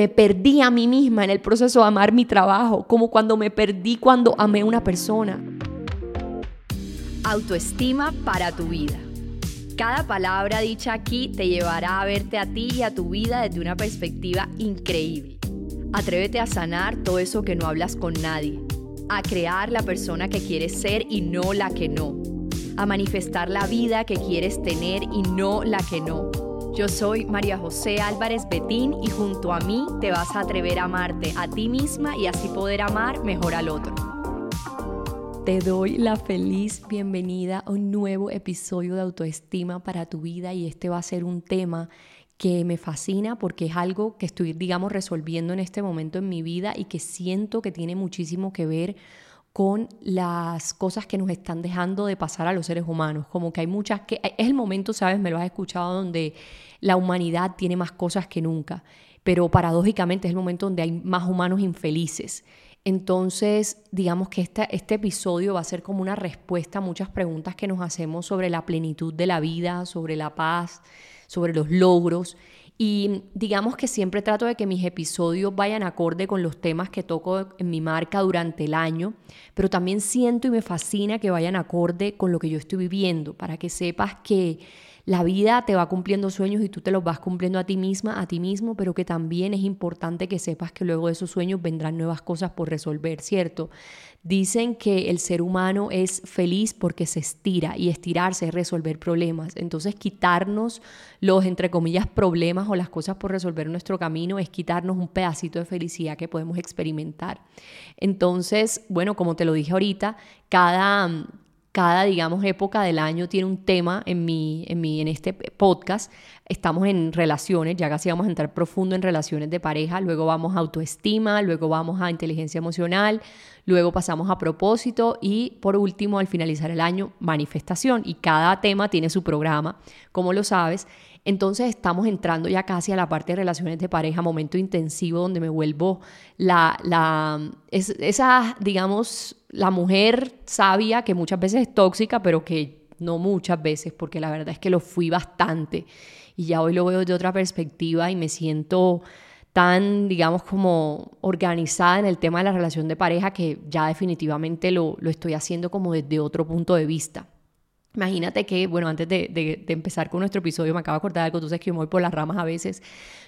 me perdí a mí misma en el proceso de amar mi trabajo, como cuando me perdí cuando amé una persona. Autoestima para tu vida. Cada palabra dicha aquí te llevará a verte a ti y a tu vida desde una perspectiva increíble. Atrévete a sanar todo eso que no hablas con nadie, a crear la persona que quieres ser y no la que no, a manifestar la vida que quieres tener y no la que no yo soy María José Álvarez Betín y junto a mí te vas a atrever a amarte a ti misma y así poder amar mejor al otro. Te doy la feliz bienvenida a un nuevo episodio de autoestima para tu vida y este va a ser un tema que me fascina porque es algo que estoy, digamos, resolviendo en este momento en mi vida y que siento que tiene muchísimo que ver con las cosas que nos están dejando de pasar a los seres humanos. Como que hay muchas que... Es el momento, ¿sabes? Me lo has escuchado, donde la humanidad tiene más cosas que nunca. Pero paradójicamente es el momento donde hay más humanos infelices. Entonces, digamos que este, este episodio va a ser como una respuesta a muchas preguntas que nos hacemos sobre la plenitud de la vida, sobre la paz, sobre los logros. Y digamos que siempre trato de que mis episodios vayan acorde con los temas que toco en mi marca durante el año, pero también siento y me fascina que vayan acorde con lo que yo estoy viviendo, para que sepas que la vida te va cumpliendo sueños y tú te los vas cumpliendo a ti misma, a ti mismo, pero que también es importante que sepas que luego de esos sueños vendrán nuevas cosas por resolver, ¿cierto? Dicen que el ser humano es feliz porque se estira y estirarse es resolver problemas. Entonces quitarnos los, entre comillas, problemas o las cosas por resolver en nuestro camino es quitarnos un pedacito de felicidad que podemos experimentar. Entonces, bueno, como te lo dije ahorita, cada cada, digamos, época del año tiene un tema en, mi, en, mi, en este podcast. Estamos en relaciones, ya casi vamos a entrar profundo en relaciones de pareja, luego vamos a autoestima, luego vamos a inteligencia emocional, luego pasamos a propósito y por último, al finalizar el año, manifestación. Y cada tema tiene su programa, como lo sabes. Entonces estamos entrando ya casi a la parte de relaciones de pareja, momento intensivo donde me vuelvo la, la esa, digamos, la mujer sabia que muchas veces es tóxica, pero que no muchas veces, porque la verdad es que lo fui bastante. Y ya hoy lo veo de otra perspectiva y me siento tan, digamos, como organizada en el tema de la relación de pareja que ya definitivamente lo, lo estoy haciendo como desde otro punto de vista. Imagínate que, bueno, antes de, empezar con nuestro episodio, me acabo de acordar algo, tú sabes que yo me voy por las ramas a veces.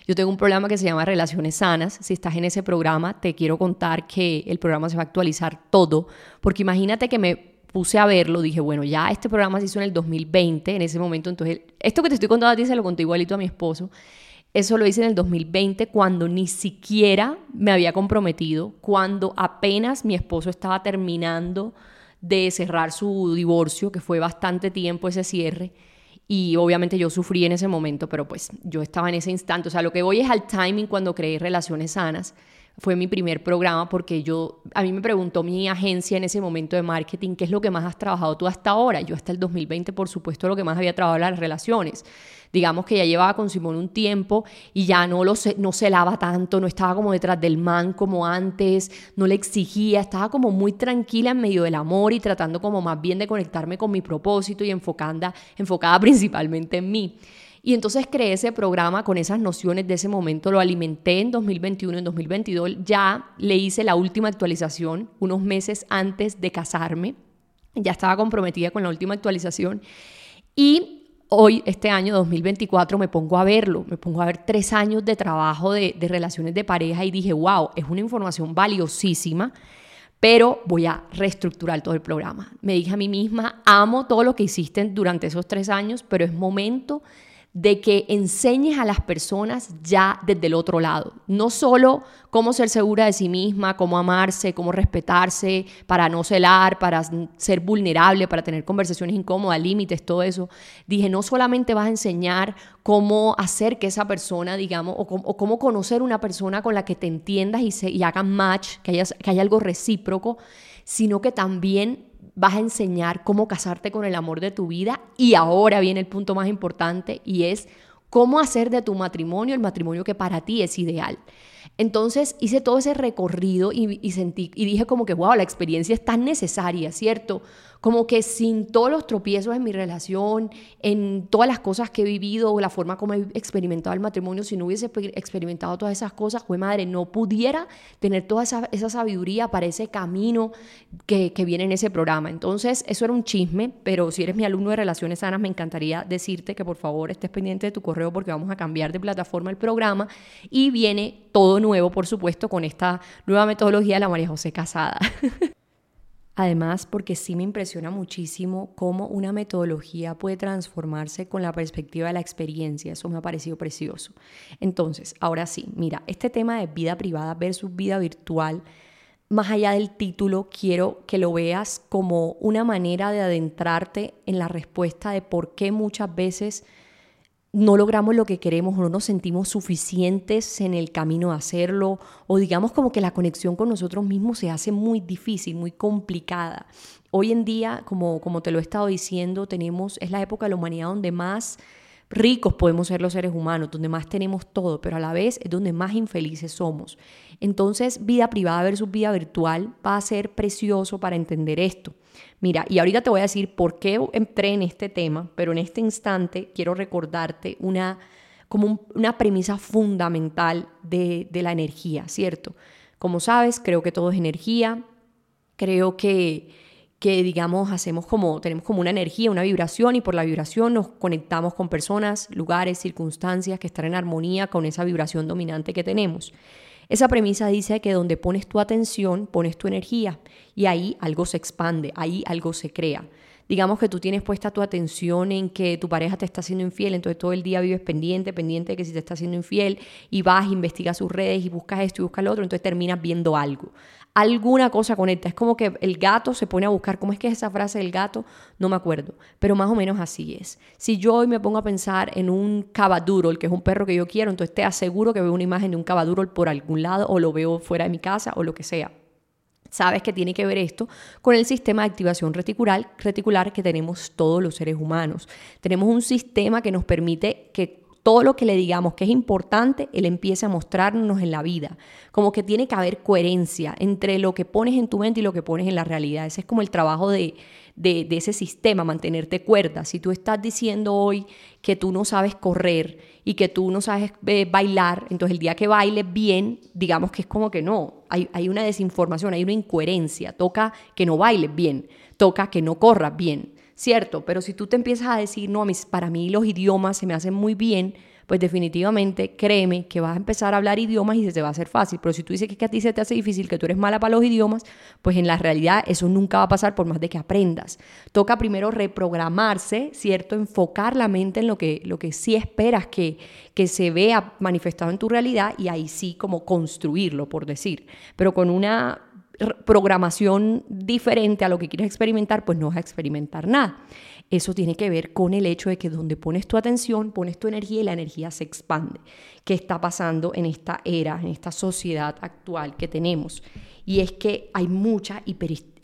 Yo tengo un programa que se llama Relaciones Sanas. Si estás en ese programa, te quiero contar que el programa se va a actualizar todo, porque imagínate que me puse a verlo, dije, bueno, ya este programa se hizo en el 2020, en ese momento, entonces, esto que te estoy contando a ti se lo conté igualito a mi esposo. Eso lo hice en el 2020 cuando ni siquiera me había comprometido, cuando apenas mi esposo estaba terminando de cerrar su divorcio, que fue bastante tiempo ese cierre. Y obviamente yo sufrí en ese momento, pero pues yo estaba en ese instante. O sea, lo que voy es al timing cuando creé Relaciones Sanas. Fue mi primer programa porque yo, a mí me preguntó mi agencia en ese momento de marketing, ¿qué es lo que más has trabajado tú hasta ahora? Yo hasta el 2020, por supuesto, lo que más había trabajado las relaciones digamos que ya llevaba con Simón un tiempo y ya no, lo no celaba tanto, no estaba como detrás del man como antes, no le exigía, estaba como muy tranquila en medio del amor y tratando como más bien de conectarme con mi propósito y enfocada, enfocada principalmente en mí. Y entonces creé ese programa con esas nociones de ese momento, lo alimenté en 2021, en 2022 ya le hice la última actualización unos meses antes de casarme, ya estaba comprometida con la última actualización y hoy, este año 2024, me pongo a verlo, me pongo a ver tres años de trabajo de, relaciones de pareja y dije, wow, es una información valiosísima, pero voy a reestructurar todo el programa. Me dije a mí misma, amo todo lo que hiciste durante esos tres años, pero es momento de que enseñes a las personas ya desde el otro lado. No solo cómo ser segura de sí misma, cómo amarse, cómo respetarse, para no celar, para ser vulnerable, para tener conversaciones incómodas, límites, todo eso. Dije, no solamente vas a enseñar cómo hacer que esa persona, digamos, o, cómo, conocer una persona con la que te entiendas y, se, y hagan match, que haya, que haya algo recíproco, sino que también vas a enseñar cómo casarte con el amor de tu vida y ahora viene el punto más importante y es cómo hacer de tu matrimonio el matrimonio que para ti es ideal. Entonces hice todo ese recorrido y, sentí y dije como que, wow, la experiencia es tan necesaria, ¿cierto? Como que sin todos los tropiezos en mi relación, en todas las cosas que he vivido, la forma como he experimentado el matrimonio, si no hubiese experimentado todas esas cosas, pues madre, no pudiera tener toda esa, esa sabiduría para ese camino que, que viene en ese programa. Entonces, eso era un chisme, pero si eres mi alumno de Relaciones Sanas, me encantaría decirte que por favor estés pendiente de tu correo porque vamos a cambiar de plataforma el programa y viene todo nuevo, por supuesto, con esta nueva metodología de la María José Casada. Además, porque sí me impresiona muchísimo cómo una metodología puede transformarse con la perspectiva de la experiencia. Eso me ha parecido precioso. Entonces, ahora sí, mira, este tema de vida privada versus vida virtual, más allá del título, quiero que lo veas como una manera de adentrarte en la respuesta de por qué muchas veces no logramos lo que queremos o no nos sentimos suficientes en el camino de hacerlo o digamos como que la conexión con nosotros mismos se hace muy difícil, muy complicada. Hoy en día, como, como te lo he estado diciendo, tenemos, es la época de la humanidad donde más ricos podemos ser los seres humanos, donde más tenemos todo, pero a la vez es donde más infelices somos. Entonces, vida privada versus vida virtual va a ser precioso para entender esto. Mira, y ahorita te voy a decir por qué entré en este tema, pero en este instante quiero recordarte una, como una premisa fundamental de, de la energía, ¿cierto? Como sabes, creo que todo es energía, creo que, que digamos hacemos como tenemos como una energía, una vibración y por la vibración nos conectamos con personas, lugares, circunstancias que están en armonía con esa vibración dominante que tenemos. Esa premisa dice que donde pones tu atención, pones tu energía y ahí algo se expande, ahí algo se crea. Digamos que tú tienes puesta tu atención en que tu pareja te está haciendo infiel, entonces todo el día vives pendiente, pendiente de que si te está haciendo infiel y vas, investigas sus redes y buscas esto y buscas lo otro, entonces terminas viendo algo alguna cosa conecta. Es como que el gato se pone a buscar, ¿cómo es que es esa frase del gato? No me acuerdo, pero más o menos así es. Si yo hoy me pongo a pensar en un el que es un perro que yo quiero, entonces te aseguro que veo una imagen de un cabaduro por algún lado o lo veo fuera de mi casa o lo que sea. Sabes que tiene que ver esto con el sistema de activación reticular, reticular que tenemos todos los seres humanos. Tenemos un sistema que nos permite que todo lo que le digamos que es importante, Él empieza a mostrarnos en la vida. Como que tiene que haber coherencia entre lo que pones en tu mente y lo que pones en la realidad. Ese es como el trabajo de, de, ese sistema, mantenerte cuerda. Si tú estás diciendo hoy que tú no sabes correr y que tú no sabes eh, bailar, entonces el día que bailes bien, digamos que es como que no, hay, hay una desinformación, hay una incoherencia. Toca que no bailes bien, toca que no corras bien cierto, pero si tú te empiezas a decir, no, para mí los idiomas se me hacen muy bien, pues definitivamente créeme que vas a empezar a hablar idiomas y se te va a hacer fácil. Pero si tú dices que a ti se te hace difícil, que tú eres mala para los idiomas, pues en la realidad eso nunca va a pasar por más de que aprendas. Toca primero reprogramarse, ¿cierto? Enfocar la mente en lo que, lo que sí esperas que, que se vea manifestado en tu realidad y ahí sí como construirlo, por decir. Pero con una programación diferente a lo que quieres experimentar, pues no vas a experimentar nada. Eso tiene que ver con el hecho de que donde pones tu atención, pones tu energía y la energía se expande. ¿Qué está pasando en esta era, en esta sociedad actual que tenemos? Y es que hay mucha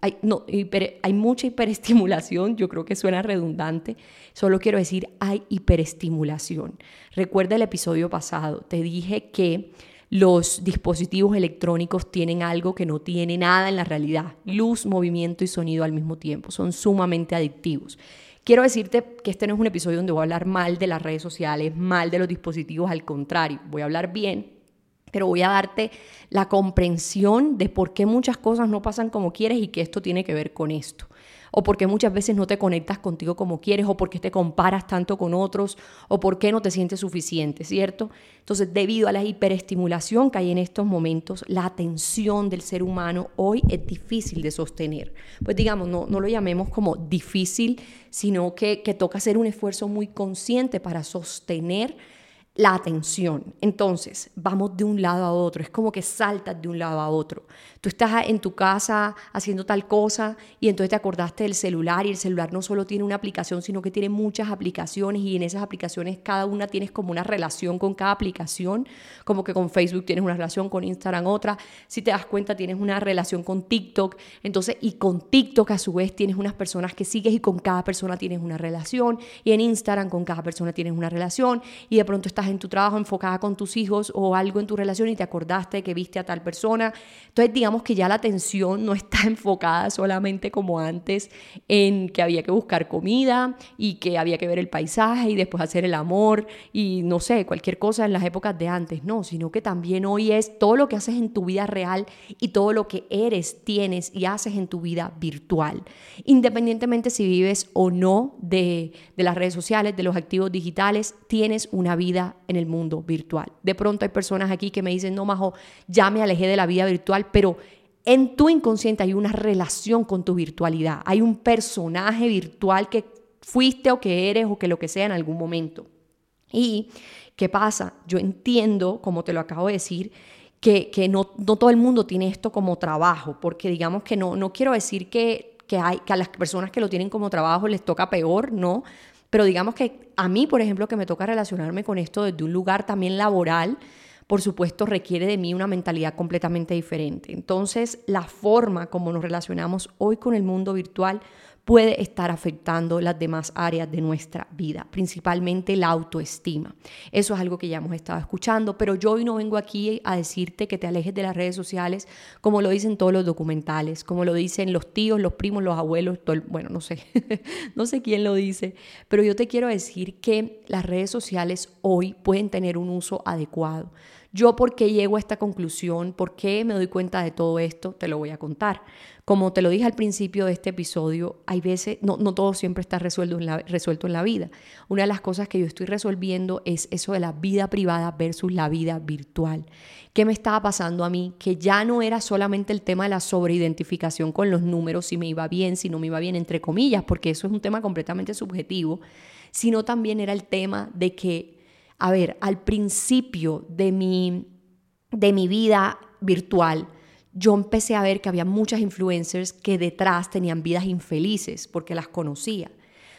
hay, no, hay mucha hiperestimulación, yo creo que suena redundante, solo quiero decir hay hiperestimulación. Recuerda el episodio pasado, te dije que los dispositivos electrónicos tienen algo que no tiene nada en la realidad, luz, movimiento y sonido al mismo tiempo, son sumamente adictivos. Quiero decirte que este no es un episodio donde voy a hablar mal de las redes sociales, mal de los dispositivos, al contrario, voy a hablar bien, pero voy a darte la comprensión de por qué muchas cosas no pasan como quieres y que esto tiene que ver con esto o porque muchas veces no te conectas contigo como quieres, o porque te comparas tanto con otros, o porque no te sientes suficiente, ¿cierto? Entonces, debido a la hiperestimulación que hay en estos momentos, la atención del ser humano hoy es difícil de sostener. Pues digamos, no, no lo llamemos como difícil, sino que, que toca hacer un esfuerzo muy consciente para sostener la atención. Entonces, vamos de un lado a otro, es como que saltas de un lado a otro. Tú estás en tu casa haciendo tal cosa y entonces te acordaste del celular y el celular no solo tiene una aplicación, sino que tiene muchas aplicaciones y en esas aplicaciones cada una tienes como una relación con cada aplicación, como que con Facebook tienes una relación, con Instagram otra, si te das cuenta tienes una relación con TikTok, entonces y con TikTok a su vez tienes unas personas que sigues y con cada persona tienes una relación. Y en Instagram con cada persona tienes una relación. Y de pronto estás en tu trabajo enfocada con tus hijos o algo en tu relación y te acordaste que viste a tal persona. Entonces digamos que ya la atención no está enfocada solamente como antes en que había que buscar comida y que había que ver el paisaje y después hacer el amor y no sé, cualquier cosa en las épocas de antes, no, sino que también hoy es todo lo que haces en tu vida real y todo lo que eres, tienes y haces en tu vida virtual, independientemente si vives o no de, de las redes sociales, de los activos digitales, tienes una vida en el mundo virtual. De pronto hay personas aquí que me dicen, no, Majo, ya me alejé de la vida virtual, pero en tu inconsciente hay una relación con tu virtualidad, hay un personaje virtual que fuiste o que eres o que lo que sea en algún momento. ¿Y qué pasa? Yo entiendo, como te lo acabo de decir, que, que no, no, todo el mundo tiene esto como trabajo, porque digamos que no, no quiero decir que, que, hay, que a las personas que lo tienen como trabajo les toca peor, no, pero digamos que a mí, por ejemplo, que me toca relacionarme con esto desde un lugar también laboral, por supuesto, requiere de mí una mentalidad completamente diferente. Entonces, la forma como nos relacionamos hoy con el mundo virtual puede estar afectando las demás áreas de nuestra vida, principalmente la autoestima. Eso es algo que ya hemos estado escuchando, pero yo hoy no vengo aquí a decirte que te alejes de las redes sociales como lo dicen todos los documentales, como lo dicen los tíos, los primos, los abuelos, bueno, no sé, no sé quién lo dice, pero yo te quiero decir que las redes sociales hoy pueden tener un uso adecuado. Yo por qué llego a esta conclusión, por qué me doy cuenta de todo esto, te lo voy a contar. Como te lo dije al principio de este episodio, hay veces, no, no todo siempre está resuelto en, la, resuelto en la vida. Una de las cosas que yo estoy resolviendo es eso de la vida privada versus la vida virtual. ¿Qué me estaba pasando a mí? Que ya no era solamente el tema de la sobreidentificación con los números, si me iba bien, si no me iba bien, entre comillas, porque eso es un tema completamente subjetivo, sino también era el tema de que, a ver, al principio de mi, de mi vida virtual, yo empecé a ver que había muchas influencers que detrás tenían vidas infelices porque las conocía.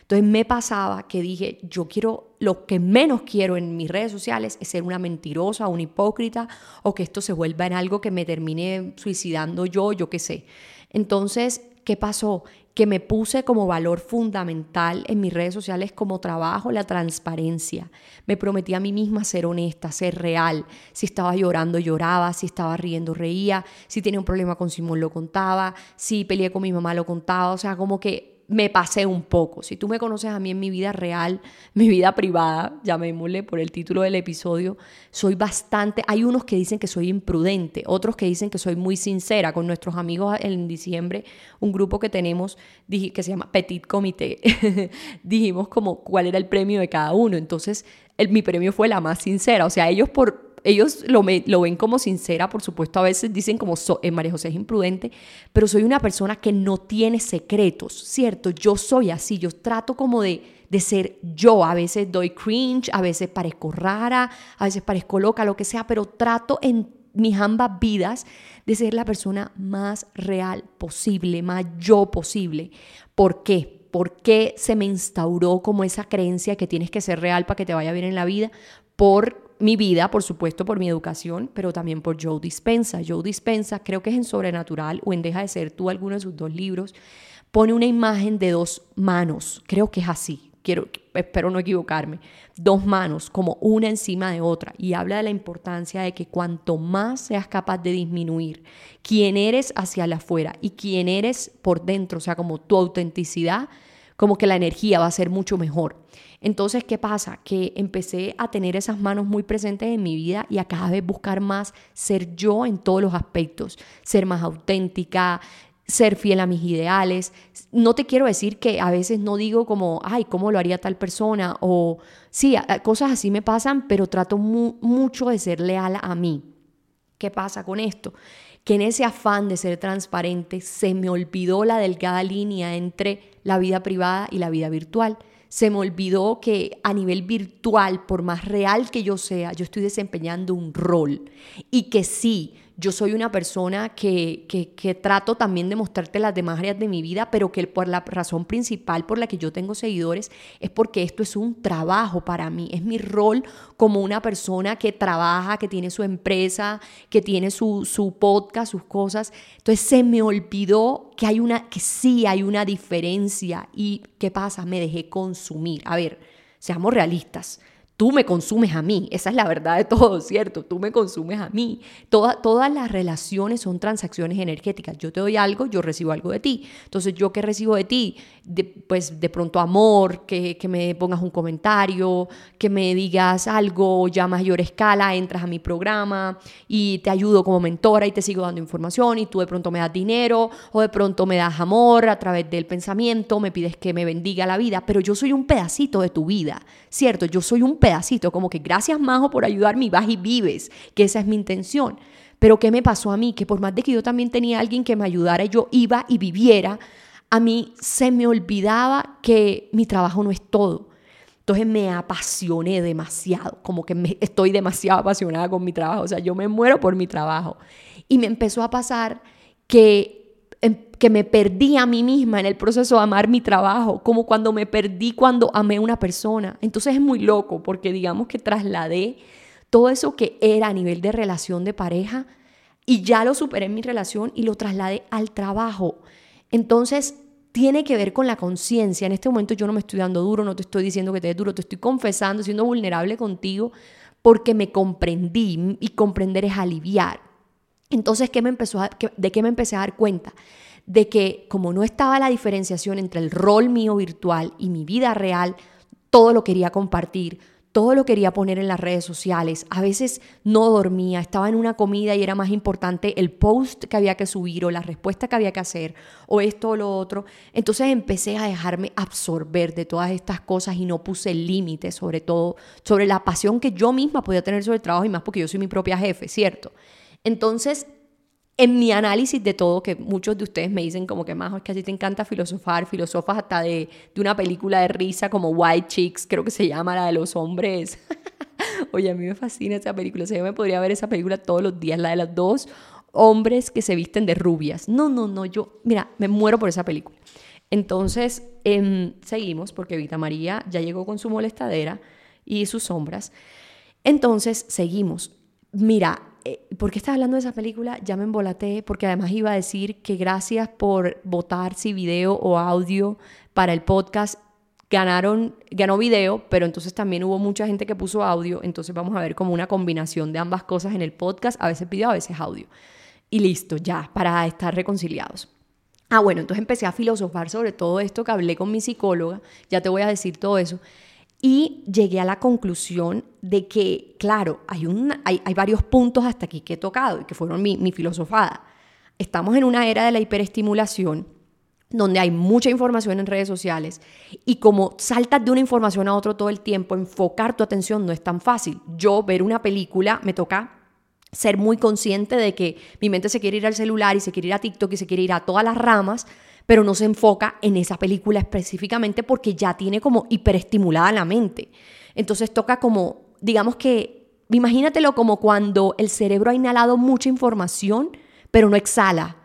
Entonces me pasaba que dije, yo quiero, lo que menos quiero en mis redes sociales es ser una mentirosa, una hipócrita o que esto se vuelva en algo que me termine suicidando yo, yo qué sé. Entonces, ¿qué pasó? Que me puse como valor fundamental en mis redes sociales como trabajo, la transparencia. Me prometí a mí misma ser honesta, ser real. Si estaba llorando, lloraba. Si estaba riendo, reía. Si tenía un problema con Simón, lo contaba. Si peleé con mi mamá, lo contaba. O sea, como que me pasé un poco. Si tú me conoces a mí en mi vida real, mi vida privada, llamémosle por el título del episodio, soy bastante, hay unos que dicen que soy imprudente, otros que dicen que soy muy sincera. Con nuestros amigos en diciembre, un grupo que tenemos que se llama Petit Comité, dijimos como cuál era el premio de cada uno. Entonces, el, mi premio fue la más sincera. O sea, ellos por ellos lo, lo, ven como sincera, por supuesto, a veces dicen como eh, María José es imprudente, pero soy una persona que no tiene secretos, ¿cierto? Yo soy así, yo trato como de, de ser yo, a veces doy cringe, a veces parezco rara, a veces parezco loca, lo que sea, pero trato en mis ambas vidas de ser la persona más real posible, más yo posible. ¿Por qué? ¿Por qué se me instauró como esa creencia que tienes que ser real para que te vaya bien en la vida? Por mi vida, por supuesto, por mi educación, pero también por Joe Dispensa. Joe Dispensa, creo que es en Sobrenatural o en Deja de ser tú, alguno de sus dos libros, pone una imagen de dos manos. Creo que es así. Quiero, espero no equivocarme. Dos manos, como una encima de otra. Y habla de la importancia de que cuanto más seas capaz de disminuir quién eres hacia la afuera y quién eres por dentro, o sea, como tu autenticidad, como que la energía va a ser mucho mejor. Entonces, ¿qué pasa? Que empecé a tener esas manos muy presentes en mi vida y a cada vez buscar más ser yo en todos los aspectos, ser más auténtica, ser fiel a mis ideales. No te quiero decir que a veces no digo como, ay, ¿cómo lo haría tal persona? O sí, cosas así me pasan, pero trato mucho de ser leal a mí. ¿Qué pasa con esto? Que en ese afán de ser transparente se me olvidó la delgada línea entre la vida privada y la vida virtual. Se me olvidó que a nivel virtual, por más real que yo sea, yo estoy desempeñando un rol. Y que sí, yo soy una persona que, que, trato también de mostrarte las demás áreas de mi vida, pero que por la razón principal por la que yo tengo seguidores es porque esto es un trabajo para mí, es mi rol como una persona que trabaja, que tiene su empresa, que tiene su, su podcast, sus cosas. Entonces se me olvidó que hay una, que sí hay una diferencia y ¿qué pasa? Me dejé consumir. A ver, seamos realistas tú me consumes a mí. Esa es la verdad de todo, ¿cierto? Tú me consumes a mí. todas las relaciones son transacciones energéticas. Yo te doy algo, yo recibo algo de ti. Entonces, ¿yo qué recibo de ti? pues de pronto amor, que, que, me pongas un comentario, que me digas algo ya a mayor escala, entras a mi programa y te ayudo como mentora y te sigo dando información y tú de pronto me das dinero o de pronto me das amor a través del pensamiento, me pides que me bendiga la vida, pero yo soy un pedacito de tu vida, ¿cierto? Yo soy un pedacito, como que gracias Majo por ayudarme y vas y vives, que esa es mi intención. Pero ¿qué me pasó a mí? Que por más de que yo también tenía alguien que me ayudara, yo iba y viviera, a mí se me olvidaba que mi trabajo no es todo. Entonces me apasioné demasiado, como que estoy demasiado apasionada con mi trabajo, o sea, yo me muero por mi trabajo. Y me empezó a pasar que que me perdí a mí misma en el proceso de amar mi trabajo, como cuando me perdí cuando amé una persona. Entonces es muy loco porque digamos que trasladé todo eso que era a nivel de relación de pareja y ya lo superé en mi relación y lo trasladé al trabajo. Entonces tiene que ver con la conciencia. En este momento yo no me estoy dando duro, no te estoy diciendo que te des duro, te estoy confesando, siendo vulnerable contigo porque me comprendí y comprender es aliviar. Entonces, ¿qué me empezó ¿de qué me empecé a dar cuenta? De que como no estaba la diferenciación entre el rol mío virtual y mi vida real, todo lo quería compartir, todo lo quería poner en las redes sociales. A veces no dormía, estaba en una comida y era más importante el post que había que subir o la respuesta que había que hacer o esto o lo otro. Entonces empecé a dejarme absorber de todas estas cosas y no puse límites, sobre todo sobre la pasión que yo misma podía tener sobre el trabajo y más porque yo soy mi propia jefe, ¿cierto? Entonces, en mi análisis de todo, que muchos de ustedes me dicen como que más es que así te encanta filosofar, filosofas hasta de, una película de risa como White Chicks, creo que se llama la de los hombres. Oye, a mí me fascina esa película, o sea, yo me podría ver esa película todos los días, la de los dos hombres que se visten de rubias. No, no, no, yo, mira, me muero por esa película. Entonces, em, seguimos porque Vita María ya llegó con su molestadera y sus sombras. Entonces, seguimos. Mira, eh, ¿por qué estás hablando de esa película? Ya me embolaté, porque además iba a decir que gracias por votar si video o audio para el podcast. Ganaron, ganó video, pero entonces también hubo mucha gente que puso audio, entonces vamos a ver como una combinación de ambas cosas en el podcast, a veces video, a veces audio. Y listo, ya, para estar reconciliados. Ah, bueno, entonces empecé a filosofar sobre todo esto que hablé con mi psicóloga, ya te voy a decir todo eso. Y llegué a la conclusión de que, claro, hay, hay, hay, varios puntos hasta aquí que he tocado y que fueron mi, mi filosofada. Estamos en una era de la hiperestimulación donde hay mucha información en redes sociales y como saltas de una información a otra todo el tiempo, enfocar tu atención no es tan fácil. Yo ver una película me toca ser muy consciente de que mi mente se quiere ir al celular y se quiere ir a TikTok y se quiere ir a todas las ramas pero no se enfoca en esa película específicamente porque ya tiene como hiperestimulada la mente. Entonces toca como, digamos que, imagínatelo como cuando el cerebro ha inhalado mucha información, pero no exhala.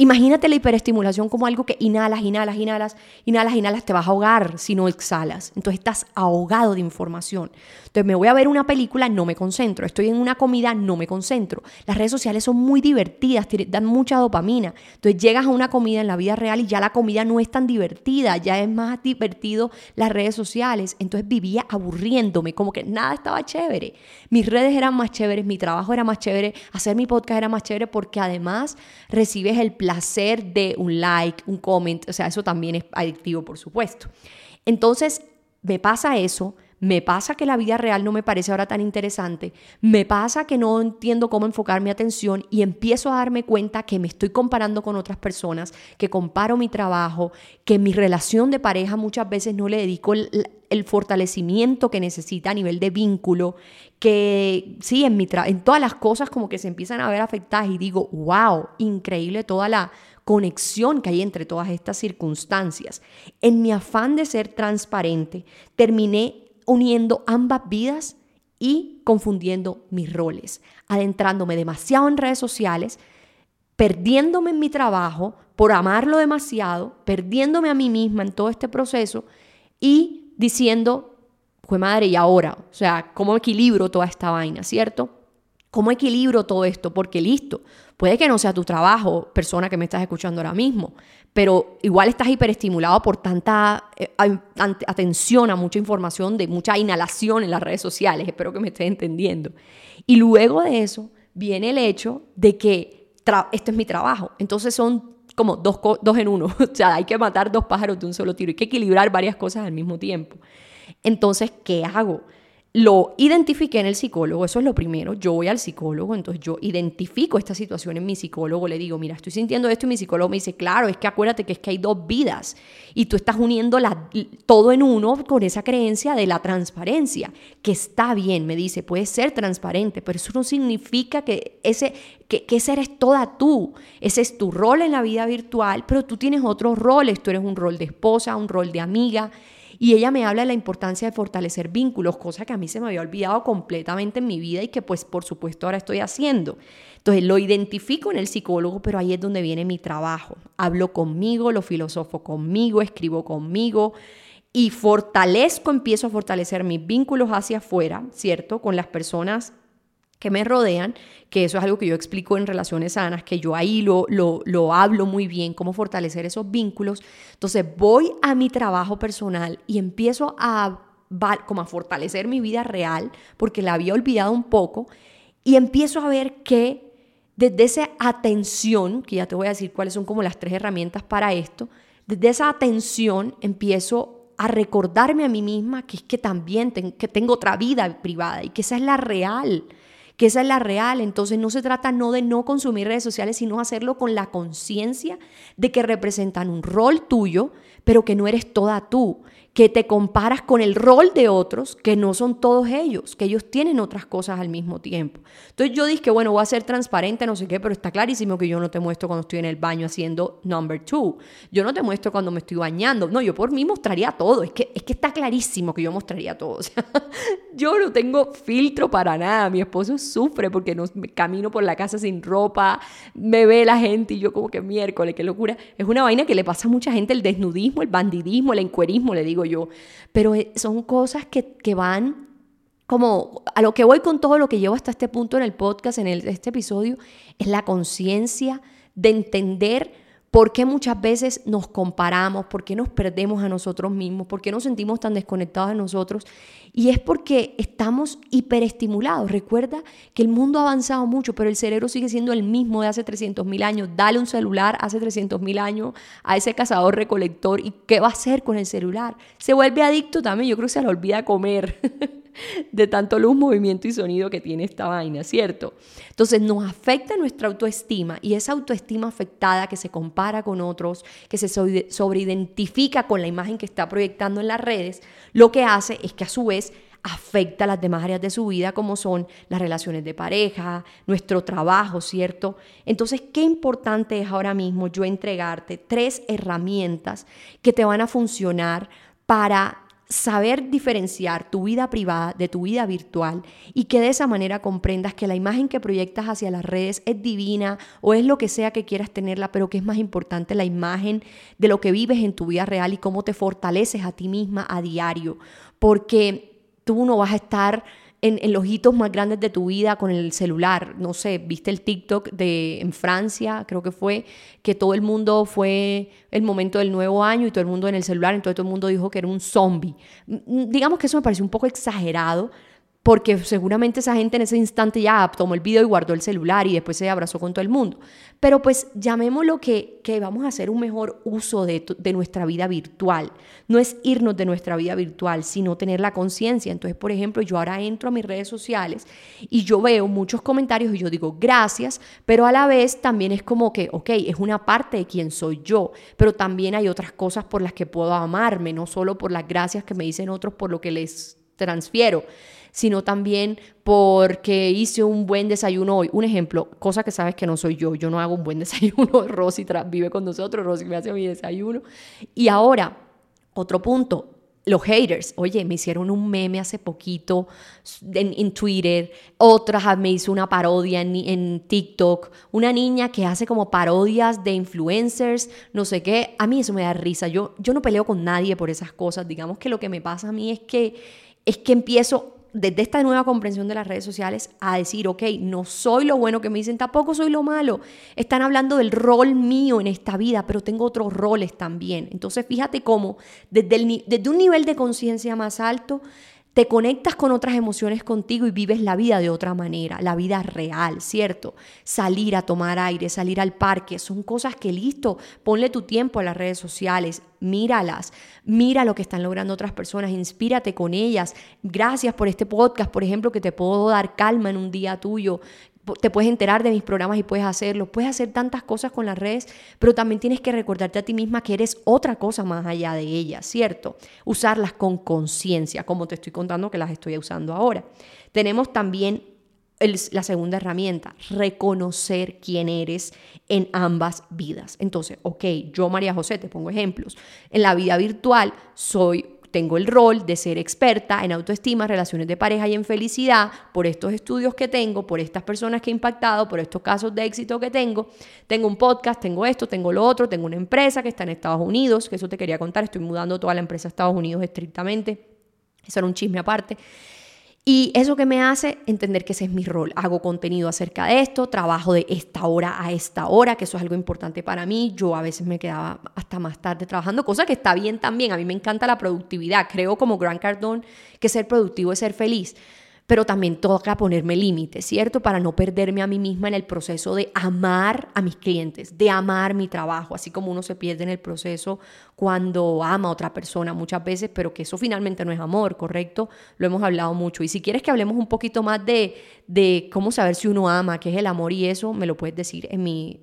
Imagínate la hiperestimulación como algo que inhalas, inhalas, inhalas, inhalas, inhalas, te vas a ahogar si no exhalas. Entonces estás ahogado de información. Entonces me voy a ver una película, no me concentro. Estoy en una comida, no me concentro. Las redes sociales son muy divertidas, te dan mucha dopamina. Entonces llegas a una comida en la vida real y ya la comida no es tan divertida, ya es más divertido las redes sociales. Entonces vivía aburriéndome, como que nada estaba chévere. Mis redes eran más chéveres, mi trabajo era más chévere, hacer mi podcast era más chévere porque además recibes el placer de un like, un comment, o sea, eso también es adictivo, por supuesto. Entonces, me pasa eso, me pasa que la vida real no me parece ahora tan interesante, me pasa que no entiendo cómo enfocar mi atención y empiezo a darme cuenta que me estoy comparando con otras personas, que comparo mi trabajo, que mi relación de pareja muchas veces no le dedico el, fortalecimiento que necesita a nivel de vínculo, que sí, en, en todas las cosas como que se empiezan a ver afectadas y digo, wow, increíble toda la conexión que hay entre todas estas circunstancias. En mi afán de ser transparente, terminé uniendo ambas vidas y confundiendo mis roles, adentrándome demasiado en redes sociales, perdiéndome en mi trabajo por amarlo demasiado, perdiéndome a mí misma en todo este proceso y diciendo, fue madre, y ahora, o sea, ¿cómo equilibro toda esta vaina, cierto? ¿Cómo equilibro todo esto? Porque listo, puede que no sea tu trabajo, persona que me estás escuchando ahora mismo, pero igual estás hiperestimulado por tanta eh, atención a mucha información, de mucha inhalación en las redes sociales, espero que me estés entendiendo. Y luego de eso viene el hecho de que este es mi trabajo, entonces son como dos, dos en uno, o sea, hay que matar dos pájaros de un solo tiro, hay que equilibrar varias cosas al mismo tiempo. Entonces, ¿qué hago? Lo identifiqué en el psicólogo, eso es lo primero. Yo voy al psicólogo, entonces yo identifico esta situación en mi psicólogo, le digo, mira, estoy sintiendo esto y mi psicólogo me dice, claro, es que acuérdate que es que hay dos vidas y tú estás uniendo la, todo en uno con esa creencia de la transparencia, que está bien, me dice, puedes ser transparente, pero eso no significa que ese, que, que ese eres toda tú, ese es tu rol en la vida virtual, pero tú tienes otros roles, tú eres un rol de esposa, un rol de amiga, y ella me habla de la importancia de fortalecer vínculos, cosa que a mí se me había olvidado completamente en mi vida y que pues por supuesto ahora estoy haciendo. Entonces lo identifico en el psicólogo, pero ahí es donde viene mi trabajo. Hablo conmigo, lo filosofo conmigo, escribo conmigo y fortalezco, empiezo a fortalecer mis vínculos hacia afuera, ¿cierto? Con las personas que me rodean, que eso es algo que yo explico en relaciones sanas, que yo ahí lo, lo, lo, hablo muy bien, cómo fortalecer esos vínculos. Entonces voy a mi trabajo personal y empiezo a, como a fortalecer mi vida real, porque la había olvidado un poco, y empiezo a ver que desde esa atención, que ya te voy a decir cuáles son como las tres herramientas para esto, desde esa atención empiezo a recordarme a mí misma que es que también que tengo otra vida privada y que esa es la real que esa es la real. Entonces no se trata no de no consumir redes sociales, sino hacerlo con la conciencia de que representan un rol tuyo, pero que no eres toda tú, que te comparas con el rol de otros, que no son todos ellos, que ellos tienen otras cosas al mismo tiempo. Entonces yo dije, bueno, voy a ser transparente, no sé qué, pero está clarísimo que yo no te muestro cuando estoy en el baño haciendo number two. Yo no te muestro cuando me estoy bañando. No, yo por mí mostraría todo. Es que, es que está clarísimo que yo mostraría todo. O sea, yo no tengo filtro para nada. Mi esposo sufre porque no camino por la casa sin ropa, me ve la gente y yo como que miércoles, qué locura. Es una vaina que le pasa a mucha gente, el desnudismo, el bandidismo, el encuerismo, le digo yo. Pero eh, son cosas que, que van como a lo que voy con todo lo que llevo hasta este punto en el podcast, en este episodio, es la conciencia de entender por qué muchas veces nos comparamos, por qué nos perdemos a nosotros mismos, por qué nos sentimos tan desconectados de nosotros. Y es porque estamos hiperestimulados. Recuerda que el mundo ha avanzado mucho, pero el cerebro sigue siendo el mismo de hace 300.000 años. Dale un celular hace 300.000 años a ese cazador recolector y ¿qué va a hacer con el celular? Se vuelve adicto también, yo creo que se le olvida comer. de tanto luz, movimiento y sonido que tiene esta vaina, ¿cierto? Entonces nos afecta nuestra autoestima y esa autoestima afectada que se compara con otros, que se sobreidentifica con la imagen que está proyectando en las redes, lo que hace es que a su vez afecta las demás áreas de su vida como son las relaciones de pareja, nuestro trabajo, ¿cierto? Entonces, qué importante es ahora mismo yo entregarte tres herramientas que te van a funcionar para saber diferenciar tu vida privada de tu vida virtual y que de esa manera comprendas que la imagen que proyectas hacia las redes es divina o es lo que sea que quieras tenerla, pero que es más importante la imagen de lo que vives en tu vida real y cómo te fortaleces a ti misma a diario, porque tú no vas a estar en, los hitos más grandes de tu vida con el celular. No sé, viste el TikTok de en Francia, creo que fue, que todo el mundo fue el momento del nuevo año y todo el mundo en el celular, entonces todo el mundo dijo que era un zombie. Digamos que eso me pareció un poco exagerado, porque seguramente esa gente en ese instante ya tomó el video y guardó el celular y después se abrazó con todo el mundo. Pero pues llamémoslo que, que vamos a hacer un mejor uso de, de nuestra vida virtual. No es irnos de nuestra vida virtual, sino tener la conciencia. Entonces, por ejemplo, yo ahora entro a mis redes sociales y yo veo muchos comentarios y yo digo gracias, pero a la vez también es como que, ok, es una parte de quién soy yo, pero también hay otras cosas por las que puedo amarme, no solo por las gracias que me dicen otros por lo que les transfiero sino también porque hice un buen desayuno hoy. Un ejemplo, cosa que sabes que no soy yo, yo no hago un buen desayuno, Rosy vive con nosotros, Rosy me hace mi desayuno. Y ahora, otro punto, los haters, oye, me hicieron un meme hace poquito en, Twitter, otra me hizo una parodia en, en, TikTok, una niña que hace como parodias de influencers, no sé qué, a mí eso me da risa, yo, yo no peleo con nadie por esas cosas, digamos que lo que me pasa a mí es que, es que empiezo desde esta nueva comprensión de las redes sociales a decir, ok, no soy lo bueno que me dicen, tampoco soy lo malo. Están hablando del rol mío en esta vida, pero tengo otros roles también. Entonces fíjate cómo desde, desde un nivel de conciencia más alto, te conectas con otras emociones contigo y vives la vida de otra manera, la vida real, ¿cierto? Salir a tomar aire, salir al parque, son cosas que listo, ponle tu tiempo a las redes sociales, míralas, mira lo que están logrando otras personas, inspírate con ellas. Gracias por este podcast, por ejemplo, que te puedo dar calma en un día tuyo te puedes enterar de mis programas y puedes hacerlo. Puedes hacer tantas cosas con las redes, pero también tienes que recordarte a ti misma que eres otra cosa más allá de ellas, ¿cierto? Usarlas con conciencia, como te estoy contando que las estoy usando ahora. Tenemos también la segunda herramienta, reconocer quién eres en ambas vidas. Entonces, ok, yo María José, te pongo ejemplos. En la vida virtual soy tengo el rol de ser experta en autoestima, relaciones de pareja y en felicidad por estos estudios que tengo, por estas personas que he impactado, por estos casos de éxito que tengo. Tengo un podcast, tengo esto, tengo lo otro, tengo una empresa que está en Estados Unidos, que eso te quería contar, estoy mudando toda la empresa a Estados Unidos estrictamente. Eso era un chisme aparte. Y eso que me hace entender que ese es mi rol. Hago contenido acerca de esto, trabajo de esta hora a esta hora, que eso es algo importante para mí. Yo a veces me quedaba hasta más tarde trabajando, cosa que está bien también. A mí me encanta la productividad. Creo como Grant Cardone que ser productivo es ser feliz pero también toca ponerme límites, ¿cierto? Para no perderme a mí misma en el proceso de amar a mis clientes, de amar mi trabajo, así como uno se pierde en el proceso cuando ama a otra persona muchas veces, pero que eso finalmente no es amor, ¿correcto? Lo hemos hablado mucho. Y si quieres que hablemos un poquito más de, de cómo saber si uno ama, qué es el amor y eso, me lo puedes decir en mi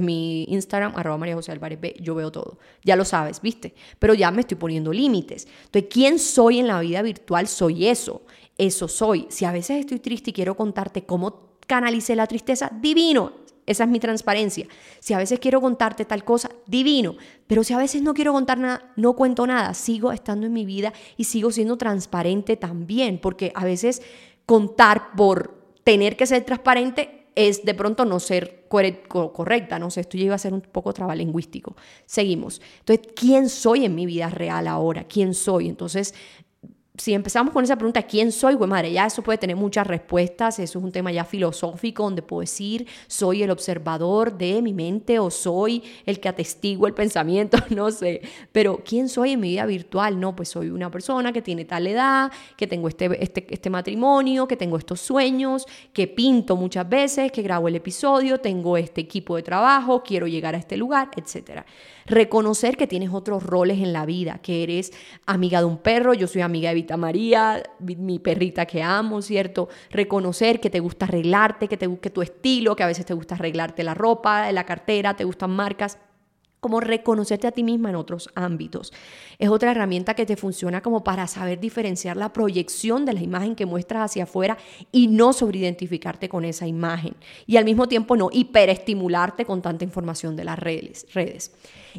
mi Instagram, arroba María José Álvarez B, yo veo todo. Ya lo sabes, ¿viste? Pero ya me estoy poniendo límites. Entonces, ¿quién soy en la vida virtual? Soy eso eso soy. Si a veces estoy triste y quiero contarte cómo canalicé la tristeza, divino. Esa es mi transparencia. Si a veces quiero contarte tal cosa, divino. Pero si a veces no quiero contar nada, no cuento nada. Sigo estando en mi vida y sigo siendo transparente también. Porque a veces contar por tener que ser transparente es de pronto no ser correcta, no sé, esto ya iba a ser un poco trabalingüístico. Seguimos. Entonces, ¿quién soy en mi vida real ahora? ¿Quién soy? Entonces, si empezamos con esa pregunta, ¿quién soy? Güey, madre, ya eso puede tener muchas respuestas, eso es un tema ya filosófico donde puedo decir, soy el observador de mi mente o soy el que atestigo el pensamiento, no sé, pero ¿quién soy en mi vida virtual? No, pues soy una persona que tiene tal edad, que tengo este, este, este matrimonio, que tengo estos sueños, que pinto muchas veces, que grabo el episodio, tengo este equipo de trabajo, quiero llegar a este lugar, etcétera. Reconocer que tienes otros roles en la vida, que eres amiga de un perro, yo soy amiga de María, mi perrita que amo, ¿cierto? Reconocer que te gusta arreglarte, que te guste tu estilo, que a veces te gusta arreglarte la ropa, la cartera, te gustan marcas como reconocerte a ti misma en otros ámbitos. Es otra herramienta que te funciona como para saber diferenciar la proyección de la imagen que muestras hacia afuera y no sobreidentificarte con esa imagen. Y al mismo tiempo no hiperestimularte con tanta información de las redes. redes.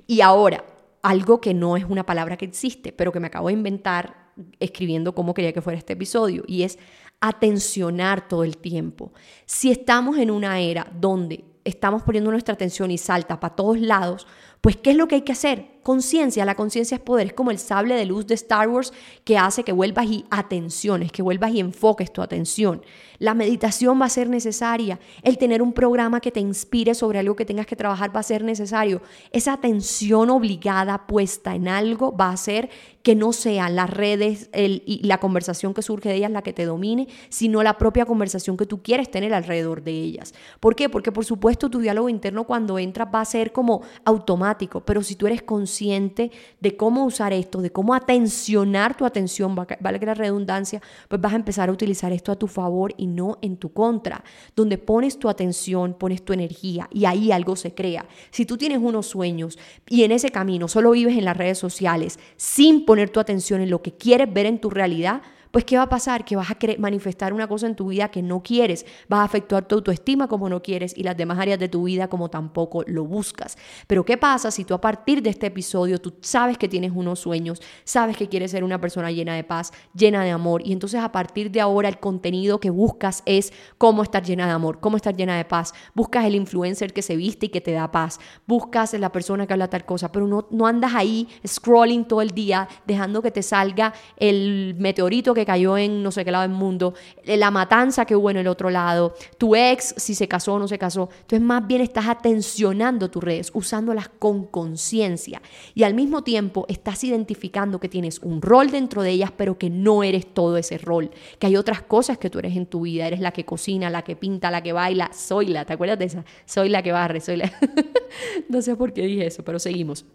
Y ahora, algo que no es una palabra que existe, pero que me acabo de inventar escribiendo cómo quería que fuera este episodio, y es atencionar todo el tiempo. Si estamos en una era donde estamos poniendo nuestra atención y salta para todos lados, pues ¿qué es lo que hay que hacer? Conciencia, la conciencia es poder, es como el sable de luz de Star Wars que hace que vuelvas y atenciones, que vuelvas y enfoques tu atención. La meditación va a ser necesaria, el tener un programa que te inspire sobre algo que tengas que trabajar va a ser necesario. Esa atención obligada puesta en algo va a hacer que no sean las redes y la conversación que surge de ellas la que te domine, sino la propia conversación que tú quieres tener alrededor de ellas. ¿Por qué? Porque por supuesto tu diálogo interno cuando entras va a ser como automático, pero si tú eres consciente de cómo usar esto, de cómo atencionar tu atención, vale que la redundancia, pues vas a empezar a utilizar esto a tu favor y no en tu contra, donde pones tu atención, pones tu energía y ahí algo se crea. Si tú tienes unos sueños y en ese camino solo vives en las redes sociales sin poner tu atención en lo que quieres ver en tu realidad, pues ¿qué va a pasar? Que vas a manifestar una cosa en tu vida que no quieres, vas a afectar tu autoestima como no quieres y las demás áreas de tu vida como tampoco lo buscas. Pero ¿qué pasa si tú a partir de este episodio tú sabes que tienes unos sueños, sabes que quieres ser una persona llena de paz, llena de amor y entonces a partir de ahora el contenido que buscas es cómo estar llena de amor, cómo estar llena de paz, buscas el influencer que se viste y que te da paz, buscas la persona que habla tal cosa, pero no, no andas ahí scrolling todo el día dejando que te salga el meteorito que que cayó en no sé qué lado del mundo, eh, la matanza que hubo en el otro lado, tu ex, si se casó o no se casó. Entonces, más bien estás atencionando tus redes, usándolas con conciencia. Y al mismo tiempo estás identificando que tienes un rol dentro de ellas, pero que no eres todo ese rol. Que hay otras cosas que tú eres en tu vida. Eres la que cocina, la que pinta, la que baila. Soy la, ¿te acuerdas de esa? Soy la que barre, soy la... no sé por qué dije eso, pero seguimos.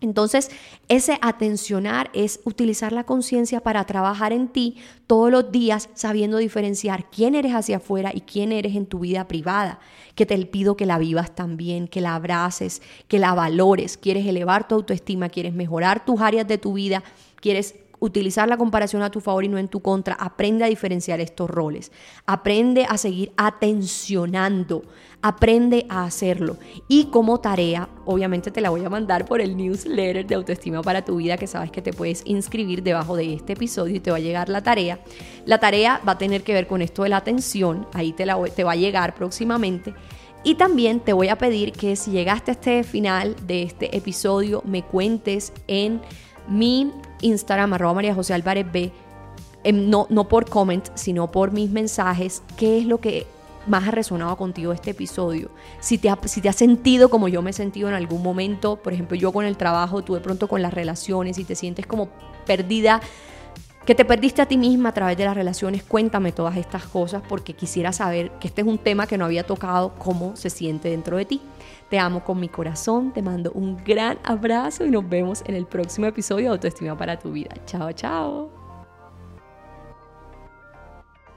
Entonces, ese atencionar es utilizar la conciencia para trabajar en ti todos los días, sabiendo diferenciar quién eres hacia afuera y quién eres en tu vida privada. Que te pido que la vivas también, que la abraces, que la valores. Quieres elevar tu autoestima, quieres mejorar tus áreas de tu vida, quieres utilizar la comparación a tu favor y no en tu contra. Aprende a diferenciar estos roles. Aprende a seguir atencionando. Aprende a hacerlo. Y como tarea, obviamente te la voy a mandar por el newsletter de autoestima para tu vida, que sabes que te puedes inscribir debajo de este episodio y te va a llegar la tarea. La tarea va a tener que ver con esto de la atención. Ahí te, la te va a llegar próximamente. Y también te voy a pedir que si llegaste a este final de este episodio, me cuentes en mi Instagram, arroba María José Álvarez B, em, no, no por comment, sino por mis mensajes, qué es lo que más ha resonado contigo este episodio. Si te, ha, si te has sentido como yo me he sentido en algún momento, por ejemplo, yo con el trabajo, tú de pronto con las relaciones y te sientes como perdida, que te perdiste a ti misma a través de las relaciones, cuéntame todas estas cosas porque quisiera saber que este es un tema que no había tocado, cómo se siente dentro de ti. Te amo con mi corazón, te mando un gran abrazo y nos vemos en el próximo episodio de Autoestima para tu vida. Chao, chao.